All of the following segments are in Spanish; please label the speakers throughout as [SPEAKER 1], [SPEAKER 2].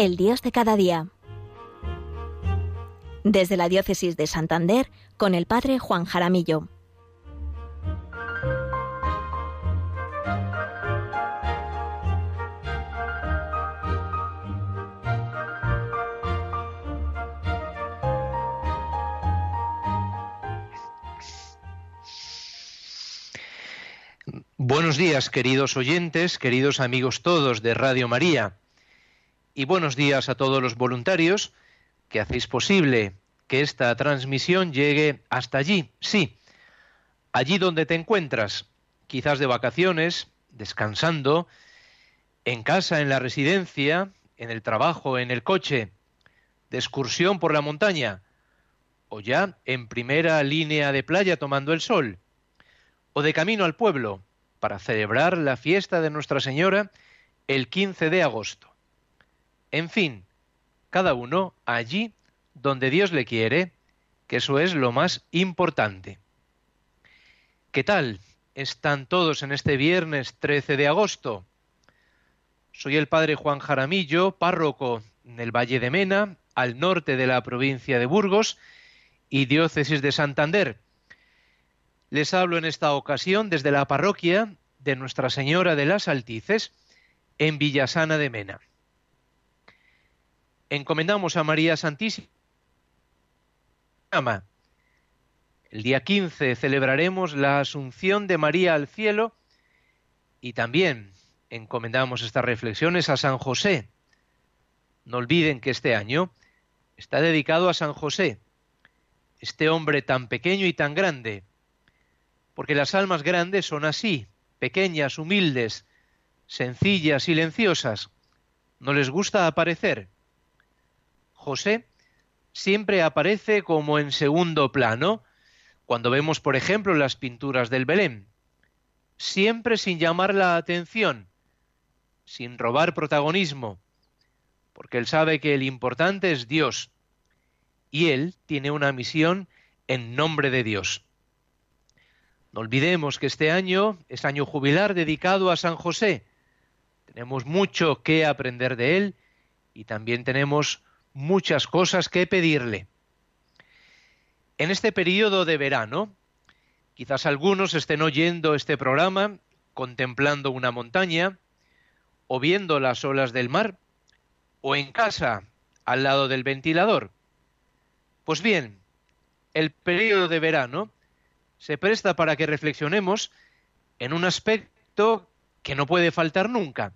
[SPEAKER 1] el Dios de cada día. Desde la Diócesis de Santander, con el Padre Juan Jaramillo.
[SPEAKER 2] Buenos días, queridos oyentes, queridos amigos todos de Radio María. Y buenos días a todos los voluntarios que hacéis posible que esta transmisión llegue hasta allí, sí, allí donde te encuentras, quizás de vacaciones, descansando, en casa, en la residencia, en el trabajo, en el coche, de excursión por la montaña, o ya en primera línea de playa tomando el sol, o de camino al pueblo para celebrar la fiesta de Nuestra Señora el 15 de agosto. En fin, cada uno allí donde Dios le quiere, que eso es lo más importante. ¿Qué tal? ¿Están todos en este viernes 13 de agosto? Soy el padre Juan Jaramillo, párroco en el Valle de Mena, al norte de la provincia de Burgos y diócesis de Santander les hablo en esta ocasión desde la parroquia de Nuestra Señora de las Altices, en Villasana de Mena. Encomendamos a María Santísima. El día 15 celebraremos la Asunción de María al cielo y también encomendamos estas reflexiones a San José. No olviden que este año está dedicado a San José, este hombre tan pequeño y tan grande, porque las almas grandes son así, pequeñas, humildes, sencillas, silenciosas. No les gusta aparecer. José siempre aparece como en segundo plano, cuando vemos, por ejemplo, las pinturas del Belén, siempre sin llamar la atención, sin robar protagonismo, porque él sabe que el importante es Dios, y él tiene una misión en nombre de Dios. No olvidemos que este año es año jubilar dedicado a San José. Tenemos mucho que aprender de él y también tenemos muchas cosas que pedirle. En este periodo de verano, quizás algunos estén oyendo este programa contemplando una montaña, o viendo las olas del mar, o en casa, al lado del ventilador. Pues bien, el periodo de verano se presta para que reflexionemos en un aspecto que no puede faltar nunca.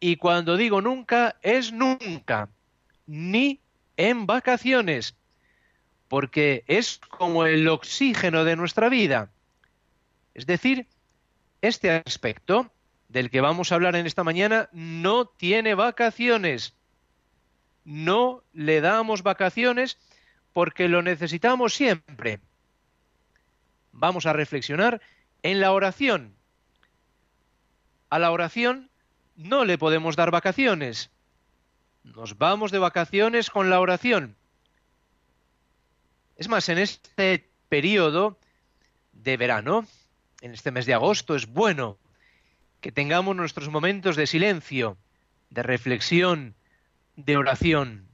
[SPEAKER 2] Y cuando digo nunca, es nunca, ni en vacaciones, porque es como el oxígeno de nuestra vida. Es decir, este aspecto del que vamos a hablar en esta mañana no tiene vacaciones. No le damos vacaciones porque lo necesitamos siempre vamos a reflexionar en la oración. A la oración no le podemos dar vacaciones. Nos vamos de vacaciones con la oración. Es más, en este periodo de verano, en este mes de agosto, es bueno que tengamos nuestros momentos de silencio, de reflexión, de oración.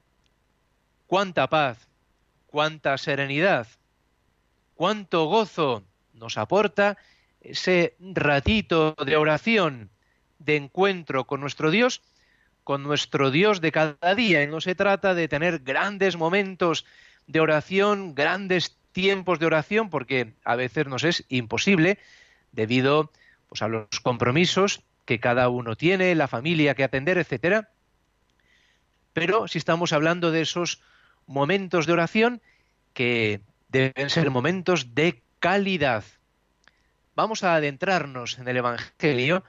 [SPEAKER 2] Cuánta paz, cuánta serenidad cuánto gozo nos aporta ese ratito de oración, de encuentro con nuestro Dios, con nuestro Dios de cada día. Y no se trata de tener grandes momentos de oración, grandes tiempos de oración, porque a veces nos es imposible debido pues, a los compromisos que cada uno tiene, la familia que atender, etcétera. Pero si estamos hablando de esos momentos de oración que deben ser momentos de calidad. Vamos a adentrarnos en el Evangelio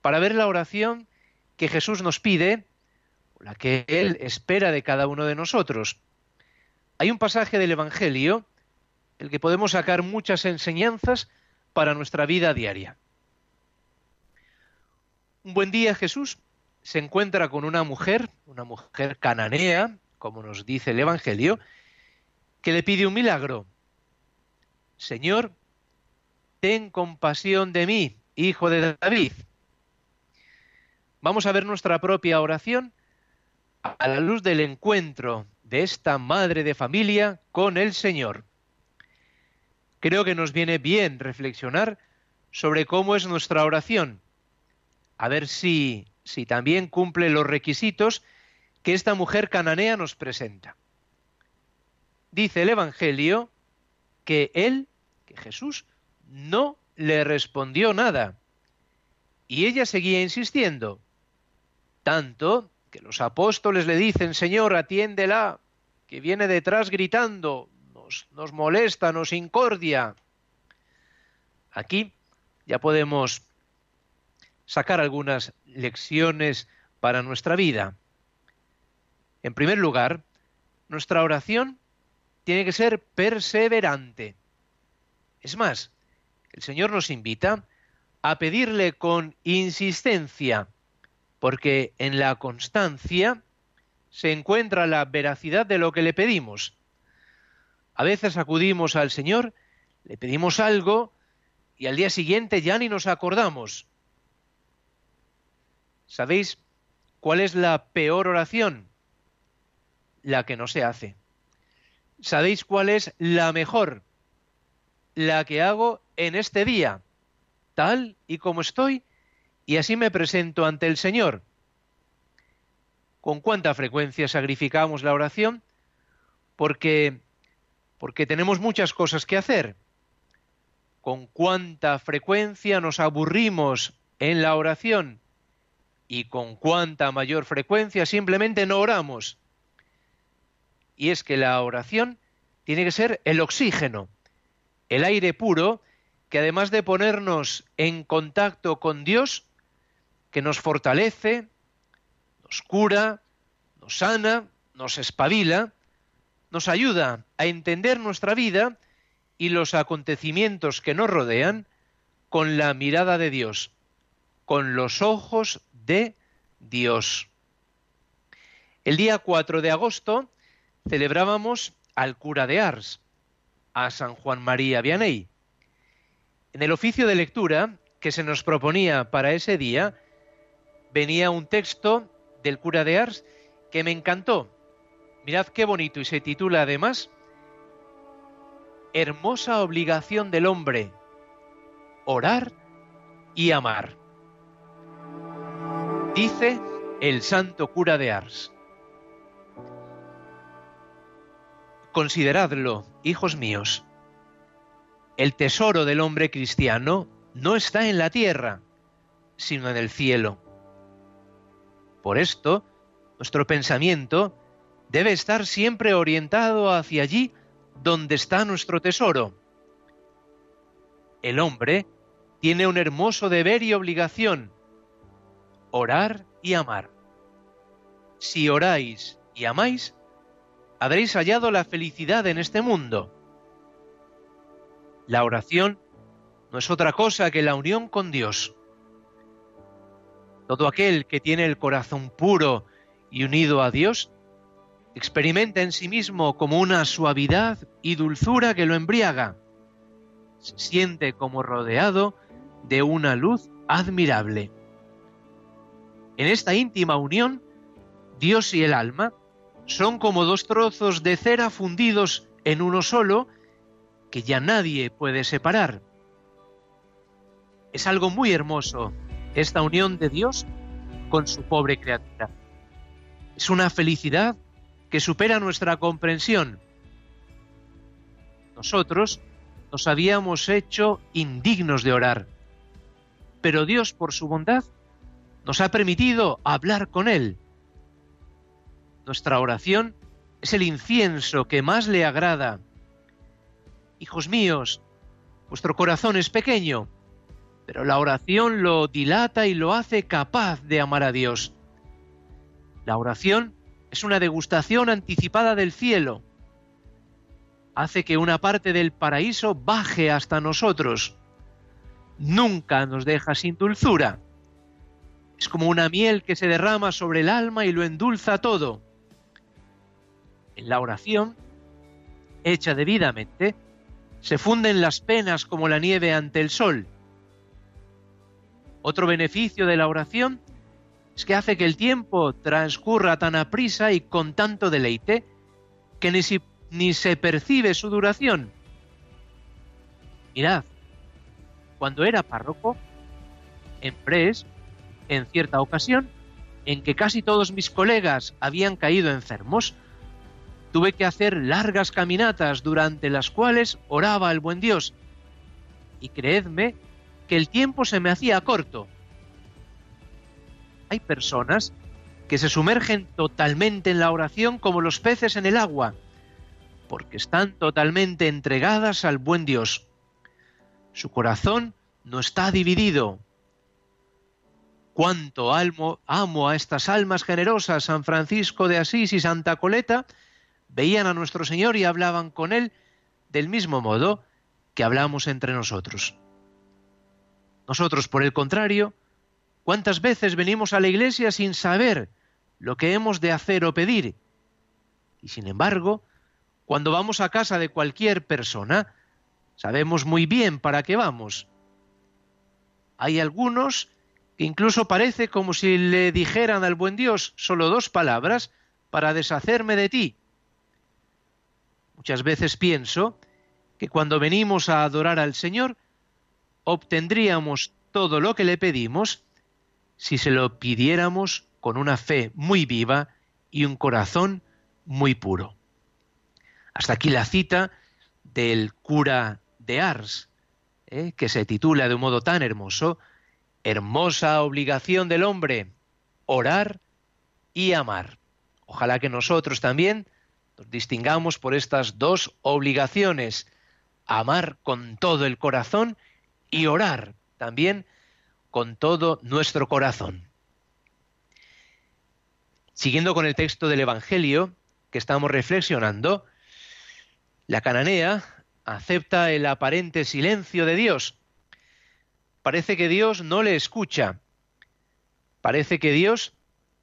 [SPEAKER 2] para ver la oración que Jesús nos pide, la que Él espera de cada uno de nosotros. Hay un pasaje del Evangelio el que podemos sacar muchas enseñanzas para nuestra vida diaria. Un buen día Jesús se encuentra con una mujer, una mujer cananea, como nos dice el Evangelio, que le pide un milagro. Señor, ten compasión de mí, hijo de David. Vamos a ver nuestra propia oración a la luz del encuentro de esta madre de familia con el Señor. Creo que nos viene bien reflexionar sobre cómo es nuestra oración, a ver si, si también cumple los requisitos que esta mujer cananea nos presenta. Dice el Evangelio que él, que Jesús, no le respondió nada. Y ella seguía insistiendo, tanto que los apóstoles le dicen, Señor, atiéndela, que viene detrás gritando, nos, nos molesta, nos incordia. Aquí ya podemos sacar algunas lecciones para nuestra vida. En primer lugar, nuestra oración tiene que ser perseverante. Es más, el Señor nos invita a pedirle con insistencia, porque en la constancia se encuentra la veracidad de lo que le pedimos. A veces acudimos al Señor, le pedimos algo y al día siguiente ya ni nos acordamos. ¿Sabéis cuál es la peor oración? La que no se hace. ¿Sabéis cuál es la mejor? La que hago en este día, tal y como estoy, y así me presento ante el Señor. ¿Con cuánta frecuencia sacrificamos la oración? Porque porque tenemos muchas cosas que hacer. ¿Con cuánta frecuencia nos aburrimos en la oración? Y con cuánta mayor frecuencia simplemente no oramos. Y es que la oración tiene que ser el oxígeno, el aire puro que además de ponernos en contacto con Dios, que nos fortalece, nos cura, nos sana, nos espabila, nos ayuda a entender nuestra vida y los acontecimientos que nos rodean con la mirada de Dios, con los ojos de Dios. El día 4 de agosto celebrábamos al cura de Ars, a San Juan María Vianney. En el oficio de lectura que se nos proponía para ese día, venía un texto del cura de Ars que me encantó. Mirad qué bonito y se titula además Hermosa obligación del hombre, orar y amar. Dice el santo cura de Ars. Consideradlo, hijos míos, el tesoro del hombre cristiano no está en la tierra, sino en el cielo. Por esto, nuestro pensamiento debe estar siempre orientado hacia allí donde está nuestro tesoro. El hombre tiene un hermoso deber y obligación, orar y amar. Si oráis y amáis, habréis hallado la felicidad en este mundo. La oración no es otra cosa que la unión con Dios. Todo aquel que tiene el corazón puro y unido a Dios, experimenta en sí mismo como una suavidad y dulzura que lo embriaga. Se siente como rodeado de una luz admirable. En esta íntima unión, Dios y el alma son como dos trozos de cera fundidos en uno solo que ya nadie puede separar. Es algo muy hermoso esta unión de Dios con su pobre criatura. Es una felicidad que supera nuestra comprensión. Nosotros nos habíamos hecho indignos de orar, pero Dios por su bondad nos ha permitido hablar con Él nuestra oración es el incienso que más le agrada. Hijos míos, vuestro corazón es pequeño, pero la oración lo dilata y lo hace capaz de amar a Dios. La oración es una degustación anticipada del cielo. Hace que una parte del paraíso baje hasta nosotros. Nunca nos deja sin dulzura. Es como una miel que se derrama sobre el alma y lo endulza todo en la oración, hecha debidamente, se funden las penas como la nieve ante el sol. Otro beneficio de la oración es que hace que el tiempo transcurra tan aprisa y con tanto deleite que ni, ni se percibe su duración. Mirad, cuando era párroco, en Pres, en cierta ocasión, en que casi todos mis colegas habían caído enfermos, tuve que hacer largas caminatas durante las cuales oraba al buen Dios. Y creedme que el tiempo se me hacía corto. Hay personas que se sumergen totalmente en la oración como los peces en el agua, porque están totalmente entregadas al buen Dios. Su corazón no está dividido, Cuánto amo a estas almas generosas, San Francisco de Asís y Santa Coleta, veían a nuestro Señor y hablaban con Él del mismo modo que hablamos entre nosotros. Nosotros, por el contrario, ¿cuántas veces venimos a la iglesia sin saber lo que hemos de hacer o pedir? Y sin embargo, cuando vamos a casa de cualquier persona, sabemos muy bien para qué vamos. Hay algunos Incluso parece como si le dijeran al buen Dios solo dos palabras para deshacerme de ti. Muchas veces pienso que cuando venimos a adorar al Señor, obtendríamos todo lo que le pedimos si se lo pidiéramos con una fe muy viva y un corazón muy puro. Hasta aquí la cita del cura de Ars, ¿eh? que se titula de un modo tan hermoso, hermosa obligación del hombre, orar y amar. Ojalá que nosotros también nos distingamos por estas dos obligaciones, amar con todo el corazón y orar también con todo nuestro corazón. Siguiendo con el texto del Evangelio que estamos reflexionando, la cananea acepta el aparente silencio de Dios parece que Dios no le escucha. Parece que Dios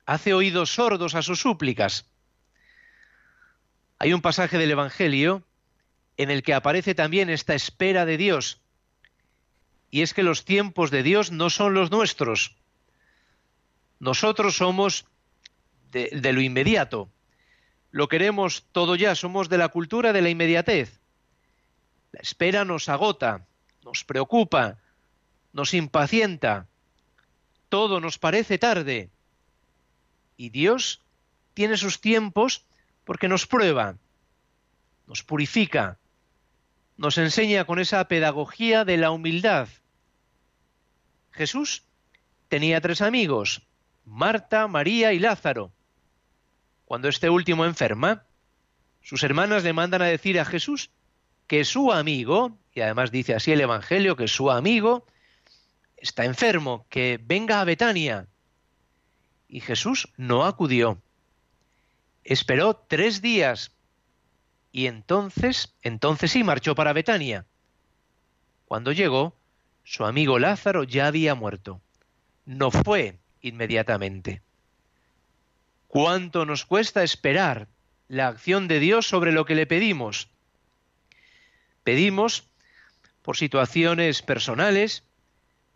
[SPEAKER 2] hace oídos sordos a sus súplicas. Hay un pasaje del Evangelio en el que aparece también esta espera de Dios, y es que los tiempos de Dios no son los nuestros. Nosotros somos de, de, lo inmediato. Lo queremos todo ya, somos de la cultura de la inmediatez. La espera nos agota, nos preocupa, nos impacienta, todo nos parece tarde. Y Dios tiene sus tiempos porque nos prueba, nos purifica, nos enseña con esa pedagogía de la humildad. Jesús tenía tres amigos, Marta, María y Lázaro. Cuando este último enferma, sus hermanas le mandan a decir a Jesús que su amigo, y además dice así el Evangelio, que su amigo está enfermo, que venga a Betania. Y Jesús no acudió. Esperó tres días y entonces, entonces sí marchó para Betania. Cuando llegó, su amigo Lázaro ya había muerto. No fue inmediatamente. ¿Cuánto nos cuesta esperar la acción de Dios sobre lo que le pedimos? Pedimos por situaciones personales,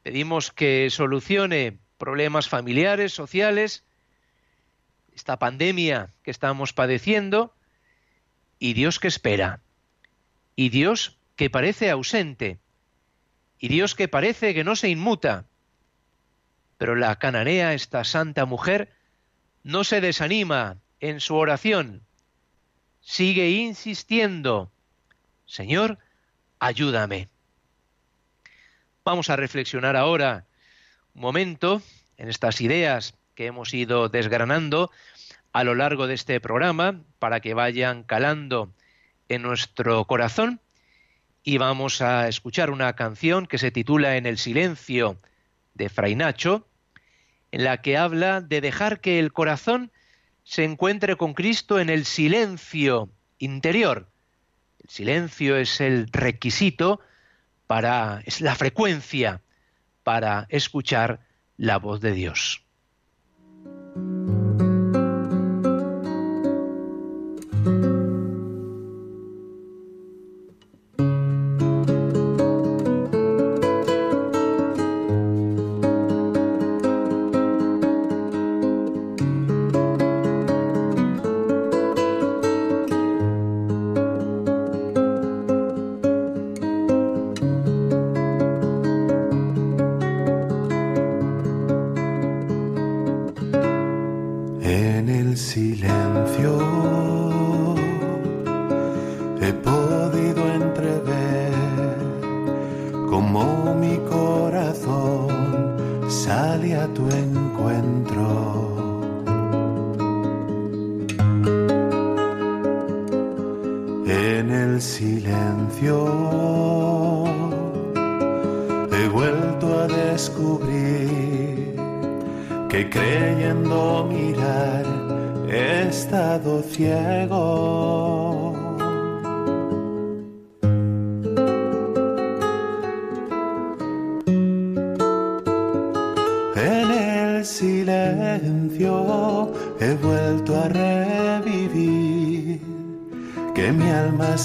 [SPEAKER 2] Pedimos que solucione problemas familiares, sociales, esta pandemia que estamos padeciendo, y Dios que espera, y Dios que parece ausente, y Dios que parece que no se inmuta. Pero la cananea, esta santa mujer, no se desanima en su oración, sigue insistiendo, Señor, ayúdame. Vamos a reflexionar ahora un momento en estas ideas que hemos ido desgranando a lo largo de este programa para que vayan calando en nuestro corazón y vamos a escuchar una canción que se titula En el silencio de Fray Nacho, en la que habla de dejar que el corazón se encuentre con Cristo en el silencio interior. El silencio es el requisito para es la frecuencia para escuchar la voz de Dios.
[SPEAKER 3] he podido entrever cómo mi corazón sale a tu encuentro. En el silencio he vuelto a descubrir que creyendo mirar he estado ciego.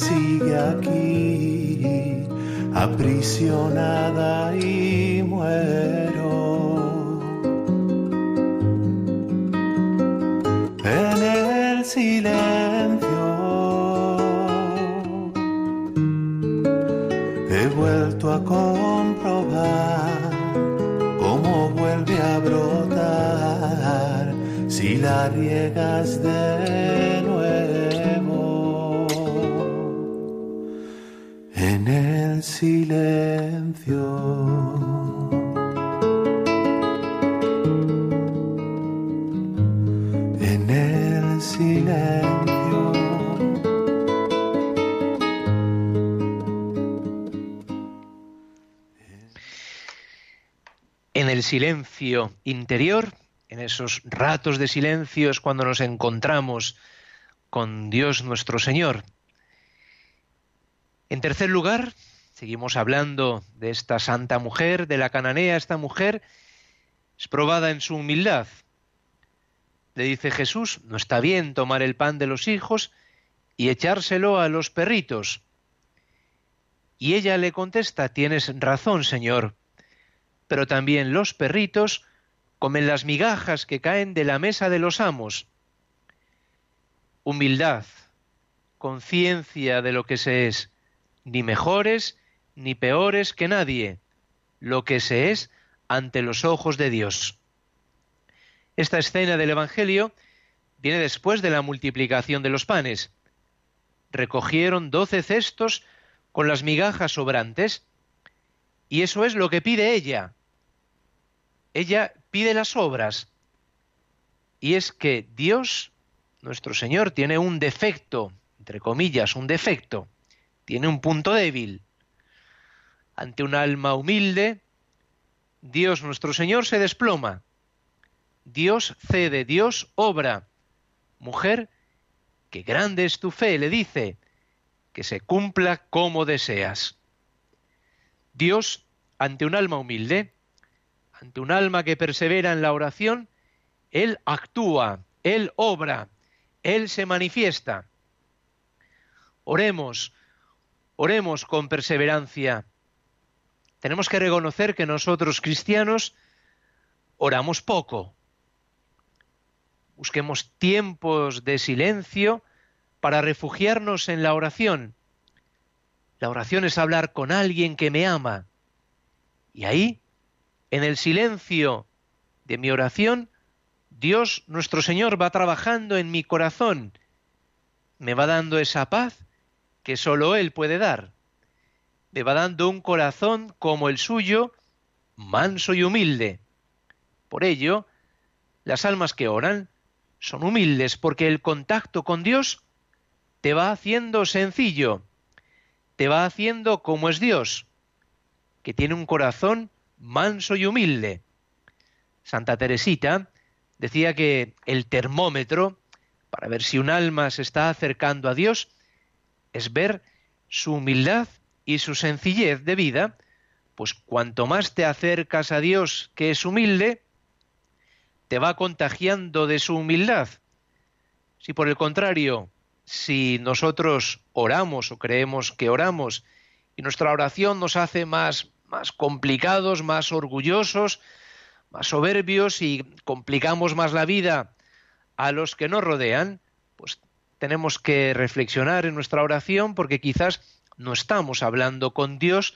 [SPEAKER 3] Sigue aquí, aprisionada y muero. En el silencio he vuelto a comprobar cómo vuelve a brotar si la riegas de nuevo en el silencio. En el silencio.
[SPEAKER 2] En el silencio interior en esos ratos de silencio es cuando nos encontramos con Dios nuestro Señor. En tercer lugar, seguimos hablando de esta santa mujer, de la cananea, esta mujer es probada en su humildad. Le dice Jesús, no está bien tomar el pan de los hijos y echárselo a los perritos. Y ella le contesta, tienes razón, Señor, pero también los perritos comen las migajas que caen de la mesa de los amos. Humildad, conciencia de lo que se es, ni mejores ni peores que nadie, lo que se es ante los ojos de Dios. Esta escena del Evangelio viene después de la multiplicación de los panes. Recogieron doce cestos con las migajas sobrantes, y eso es lo que pide ella. Ella pide las obras. Y es que Dios, nuestro Señor, tiene un defecto, entre comillas, un defecto, tiene un punto débil. Ante un alma humilde, Dios nuestro Señor se desploma. Dios cede, Dios obra. Mujer, que grande es tu fe, le dice, que se cumpla como deseas. Dios, ante un alma humilde, ante un alma que persevera en la oración, Él actúa, Él obra, Él se manifiesta. Oremos, oremos con perseverancia. Tenemos que reconocer que nosotros cristianos oramos poco. Busquemos tiempos de silencio para refugiarnos en la oración. La oración es hablar con alguien que me ama. Y ahí en el silencio de mi oración, Dios nuestro Señor va trabajando en mi corazón, me va dando esa paz que sólo Él puede dar. Me va dando un corazón como el suyo, manso y humilde. Por ello, las almas que oran son humildes porque el contacto con Dios te va haciendo sencillo, te va haciendo como es Dios, que tiene un corazón manso y humilde. Santa Teresita decía que el termómetro para ver si un alma se está acercando a Dios es ver su humildad y su sencillez de vida, pues cuanto más te acercas a Dios que es humilde, te va contagiando de su humildad. Si por el contrario, si nosotros oramos o creemos que oramos y nuestra oración nos hace más más complicados, más orgullosos, más soberbios y complicamos más la vida a los que nos rodean, tenemos que reflexionar en nuestra oración porque quizás no estamos hablando con Dios,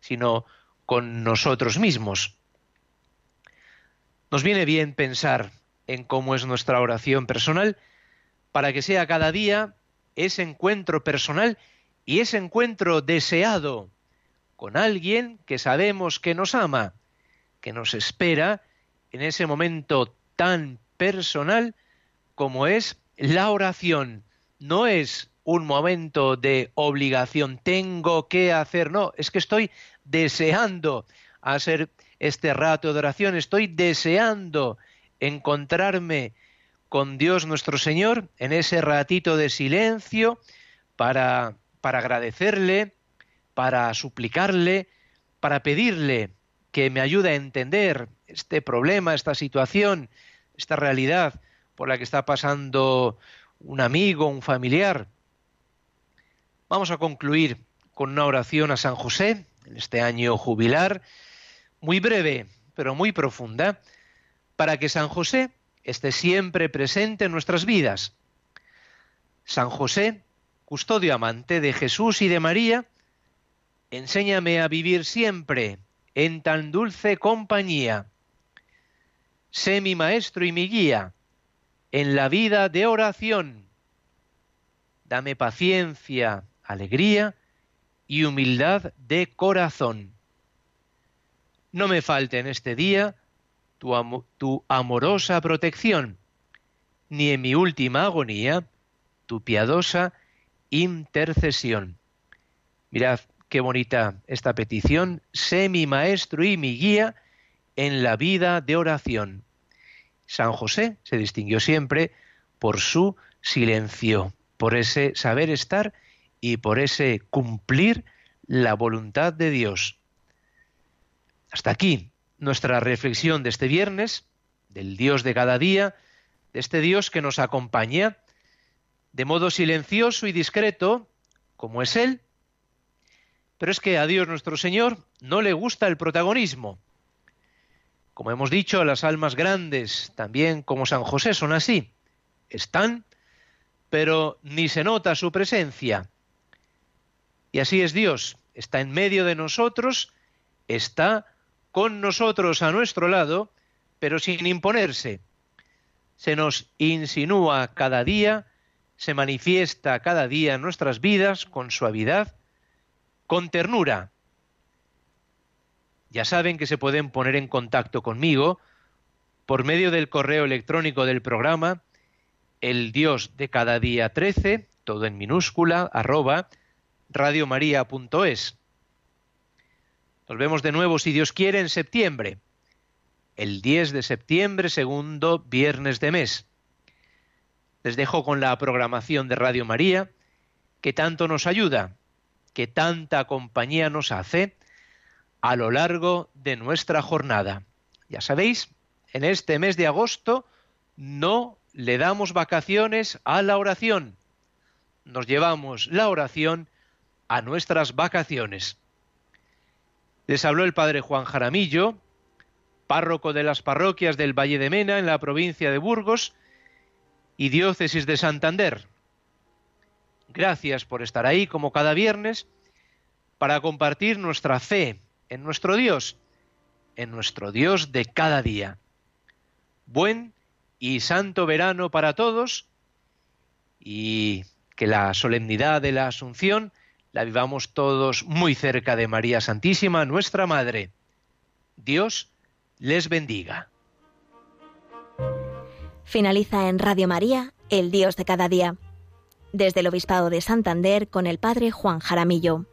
[SPEAKER 2] sino con nosotros mismos. Nos viene bien pensar en cómo es nuestra oración personal para que sea cada día ese encuentro personal y ese encuentro deseado con alguien que sabemos que nos ama, que nos espera en ese momento tan personal como es la oración. No es un momento de obligación, tengo que hacer, no, es que estoy deseando hacer este rato de oración, estoy deseando encontrarme con Dios nuestro Señor en ese ratito de silencio para, para agradecerle, para suplicarle, para pedirle que me ayude a entender este problema, esta situación, esta realidad por la que está pasando un amigo, un familiar. Vamos a concluir con una oración a San José en este año jubilar, muy breve, pero muy profunda, para que San José esté siempre presente en nuestras vidas. San José, custodio amante de Jesús y de María, enséñame a vivir siempre en tan dulce compañía. Sé mi maestro y mi guía en la vida de oración. Dame paciencia, alegría y humildad de corazón. No me falte en este día tu, amorosa protección, ni en mi última agonía tu piadosa intercesión. Mirad qué bonita esta petición. Sé mi maestro y mi guía en la vida de oración. San José se distinguió siempre por su silencio, por ese saber estar y por ese cumplir la voluntad de Dios. Hasta aquí nuestra reflexión de este viernes, del Dios de cada día, de este Dios que nos acompaña de modo silencioso y discreto, como es Él, pero es que a Dios nuestro Señor no le gusta el protagonismo. Como hemos dicho, las almas grandes, también como San José, son así. Están, pero ni se nota su presencia. Y así es Dios, está en medio de nosotros, está con nosotros a nuestro lado, pero sin imponerse. Se nos insinúa cada día, se manifiesta cada día en nuestras vidas con suavidad, con ternura. Ya saben que se pueden poner en contacto conmigo por medio del correo electrónico del programa, el Dios de cada día 13, todo en minúscula, arroba, radiomaria.es. Nos vemos de nuevo, si Dios quiere, en septiembre, el 10 de septiembre, segundo viernes de mes. Les dejo con la programación de Radio María, que tanto nos ayuda, que tanta compañía nos hace a lo largo de nuestra jornada. Ya sabéis, en este mes de agosto no le damos vacaciones a la oración. Nos llevamos la oración a nuestras vacaciones. Les habló el padre Juan Jaramillo, párroco de las parroquias del Valle de Mena en la provincia de Burgos y diócesis de Santander. Gracias por estar ahí como cada viernes para compartir nuestra fe en nuestro Dios, en nuestro Dios de cada día. Buen y santo verano para todos y que la solemnidad de la Asunción la vivamos todos muy cerca de María Santísima, nuestra Madre. Dios les bendiga.
[SPEAKER 1] Finaliza en Radio María, El Dios de cada día. Desde el Obispado de Santander con el Padre Juan Jaramillo.